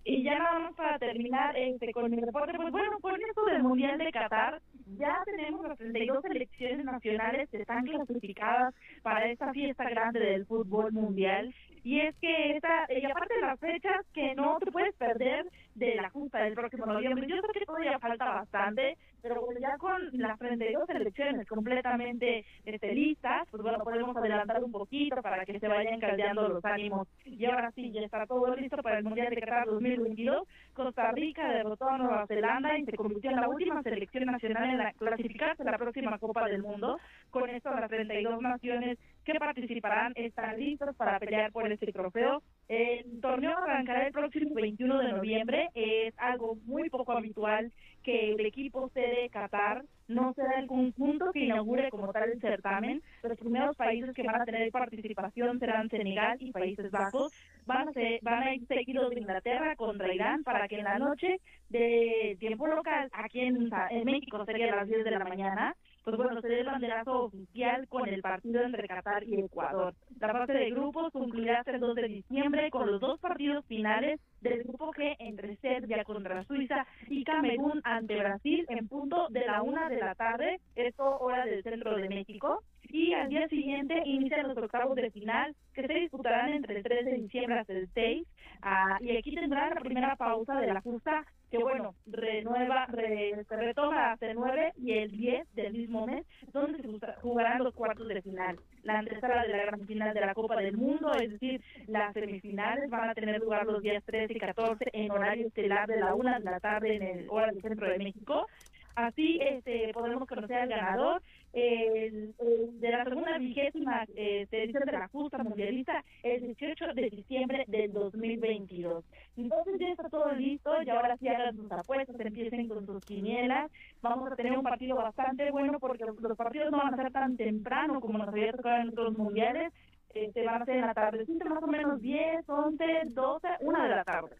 Y ya nada más para terminar este, con mi reporte, pues bueno, con esto del Mundial de Qatar, ya tenemos las 32 selecciones nacionales que están clasificadas para esta fiesta grande del fútbol mundial y es que esta, y aparte de las fechas que no te puedes perder de la justa del próximo noviembre, yo creo que todavía falta bastante, pero ya con las 32 elecciones completamente este, listas, pues bueno, podemos adelantar un poquito para que se vayan caldeando los ánimos. Y ahora sí, ya está todo listo para el Mundial de Qatar 2022. Costa Rica derrotó a Nueva Zelanda y se convirtió en la última selección nacional en la, clasificarse a la próxima Copa del Mundo. Con esto, las 32 naciones que participarán están listas para pelear por este trofeo. El torneo arrancará el próximo 21 de noviembre. Es algo muy poco habitual que el equipo sede Qatar no sea el conjunto que inaugure como tal el certamen. Los primeros países que van a tener participación serán Senegal y Países Bajos. Van a, ser, van a ir seguidos de Inglaterra contra Irán para que en la noche de tiempo local, aquí en, en México sería a las 10 de la mañana, pues bueno, se dé el banderazo oficial con el partido entre Qatar y Ecuador. La fase de grupos concluirá hasta el 2 de diciembre con los dos partidos finales del grupo G entre Serbia contra Suiza y Camerún ante Brasil en punto de la una de la tarde, esto hora del centro de México. Y al día siguiente inician los octavos de final que se disputarán entre el 3 de diciembre hasta el 6. Ah, y aquí tendrán la primera pausa de la justa que bueno, renueva, se retoma hasta el 9 y el 10 del mismo mes, donde se jugarán los cuartos de final. La antesala de la gran final de la Copa del Mundo, es decir, las semifinales van a tener lugar los días 13 y 14 en horario estelar de la 1 de la tarde en el hora del centro de México. Así este, podremos conocer al ganador el, de la segunda vigésima eh, edición de la justa mundialista el 18 de diciembre del 2022. Entonces ya está todo listo y ahora sí hagan sus apuestas, empiecen con sus quinielas. Vamos a tener un partido bastante bueno porque los, partidos no van a ser tan temprano como nos había tocado en otros mundiales. Este, van a ser en la tarde, más o menos 10, 11, 12, 1 de la tarde.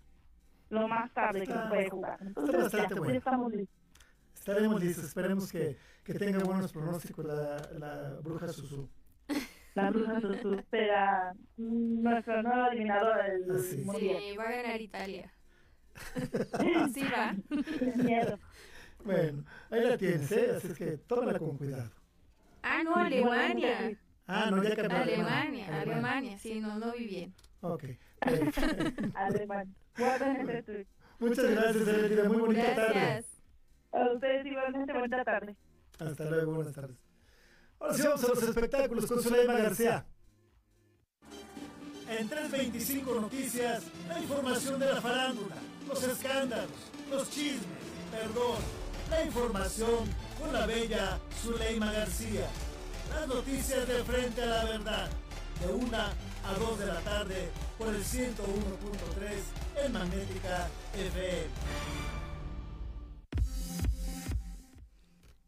Lo más tarde que se puede jugar. Entonces ya, pues, estamos listos estaremos listos. Esperemos que, que tenga buenos pronósticos la, la bruja Susu. La bruja Susu será nuestro nuevo adivinador del mundial. Sí, va a ganar Italia. sí, va. miedo. Bueno, ahí la tienes, ¿eh? Así es que tómala con cuidado. Ah, no, Alemania. Ah, no, ya cambió. Alemania, Alemania, sí, no, no vi bien. Ok. Alemania. Muchas gracias, Evelina. Muy bonita Gracias. tarde. A ustedes igualmente, bonita tarde. Hasta luego, buenas tardes. Ahora sí vamos a los espectáculos con Zuleima García. En 325 Noticias, la información de la farándula, los escándalos, los chismes, perdón, la información con la bella Zuleima García. Las noticias de frente a la verdad, de 1 a 2 de la tarde por el 101.3 en Magnética FM.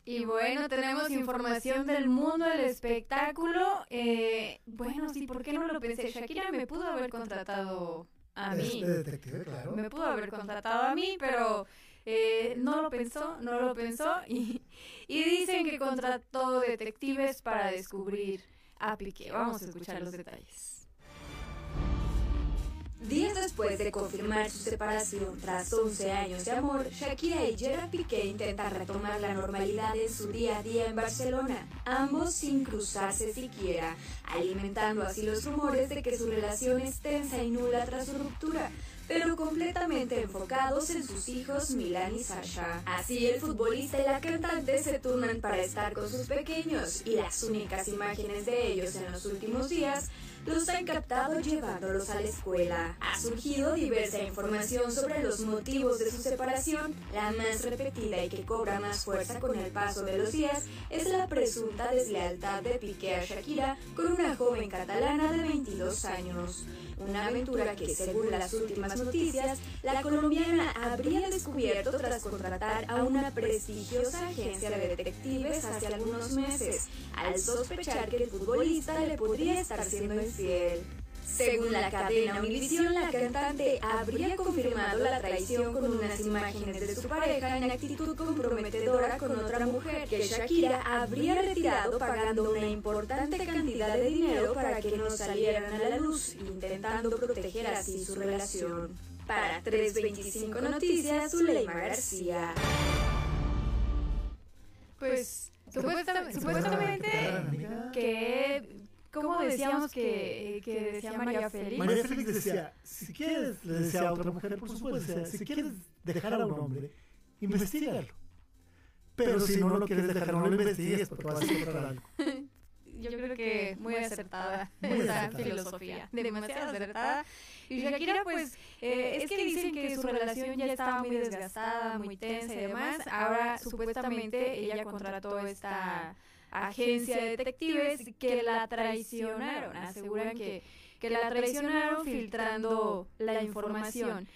Y bueno, tenemos información del mundo del espectáculo. Eh, bueno, sí, ¿por qué no lo pensé? Shakira me pudo haber contratado a mí. Este detective, claro. Me pudo haber contratado a mí, pero eh, no lo pensó, no lo pensó. Y, y dicen que contrató detectives para descubrir a Piqué. Vamos a escuchar los detalles. Días después de confirmar su separación tras 11 años de amor, Shakira y Gerard Piqué intentan retomar la normalidad en su día a día en Barcelona, ambos sin cruzarse siquiera, alimentando así los rumores de que su relación es tensa y nula tras su ruptura pero completamente enfocados en sus hijos Milan y Sasha. Así el futbolista y la cantante se turnan para estar con sus pequeños y las únicas imágenes de ellos en los últimos días los han captado llevándolos a la escuela. Ha surgido diversa información sobre los motivos de su separación. La más repetida y que cobra más fuerza con el paso de los días es la presunta deslealtad de Piqué a Shakira con una joven catalana de 22 años. Una aventura que, según las últimas noticias, la colombiana habría descubierto tras contratar a una prestigiosa agencia de detectives hace algunos meses, al sospechar que el futbolista le podría estar siendo infiel. Según la cadena Univision, la cantante habría confirmado la traición con unas imágenes de su pareja en actitud comprometedora con otra mujer que Shakira habría retirado pagando una importante cantidad de dinero para que no salieran a la luz, intentando proteger así su relación. Para 325 Noticias, Zuleima García. Pues supuesta- supuestamente que, como decíamos que, que decía María Félix. María Félix decía, si quieres, le decía a otra mujer, por supuesto, decía, si quieres dejar a un hombre, investigalo. Pero si no lo quieres dejar, no lo investigues porque vas a encontrar algo. Yo creo que muy acertada Muy esa acertada. filosofía, demasiado acertada. Y Shakira, pues, eh, es que dicen que su relación ya estaba muy desgastada, muy tensa y demás. Ahora, supuestamente, ella contrató esta agencia de detectives que la traicionaron. Aseguran que, que la traicionaron filtrando la información.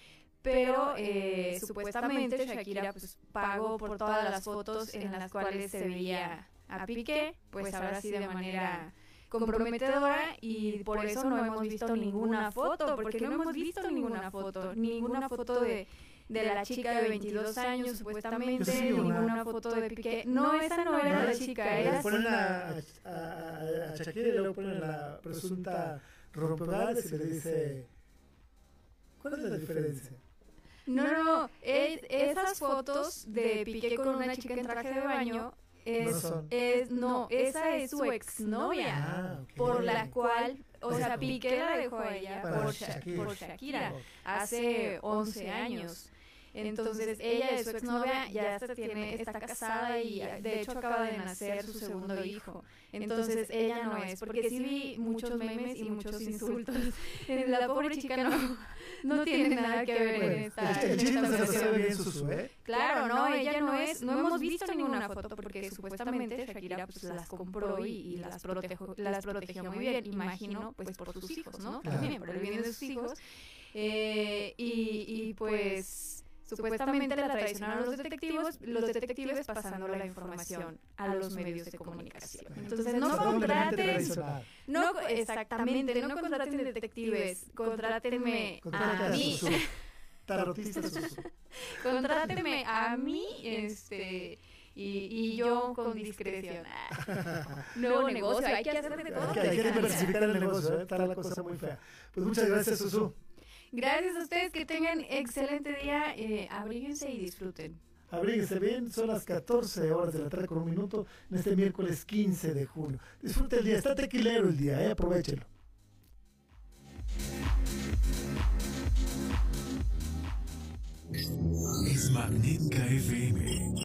Pero eh, supuestamente Shakira pues, pagó por todas las fotos en las cuales se veía a Piqué, pues ahora sí de manera comprometedora y por eso no hemos visto ninguna foto, porque no hemos visto ninguna foto, ninguna foto de, de la chica de 22 años supuestamente, sí una. ninguna foto de Piqué. No, esa no era la chica, Le era... ponen a, a, a Shakira y luego ponen a la presunta rompehogares y le dice, ¿cuál es la diferencia? No, no, es- esas fotos de Piqué con una chica en traje de baño es, No son. es no, esa es su exnovia, Ah, ok. por la cual, o sea. Piqué la dejó a ella por, Sha- Shakira. por Shakira Ok. hace 11 años. Entonces, ella es su exnovia, ya hasta tiene, está casada y de hecho acaba de nacer su segundo hijo. Entonces, ella no es, porque sí vi muchos memes y muchos insultos. La pobre chica no, no tiene nada que ver en esta, el chisme esta se bien Susu, ¿eh? Claro, no, ella no es, no hemos visto ninguna foto porque supuestamente Shakira pues las compró y, y las protegió, las protegió muy bien, imagino, pues por sus hijos, ¿no? También por el bien de sus hijos. Eh, y, y pues supuestamente la traicionaron los detectives, los detectives pasando la información a los medios de comunicación. Entonces no contraten, no exactamente, no contraten detectives, contrátenme a mí. Tarotista Susu. Contráteme a mí, este, Y, y yo con discreción. Nuevo negocio, hay que hacer de todo. Hay que, hay que diversificar el negocio, ¿eh? está la cosa muy fea. Pues muchas gracias, Susu. Gracias a ustedes, que tengan excelente día, eh, abríguense y disfruten. Abríguese bien, son las 14 horas de la tarde con un minuto en este miércoles 15 de junio. Disfrute el día, está tequilero el día, eh, aprovechelo. Es Magnética FM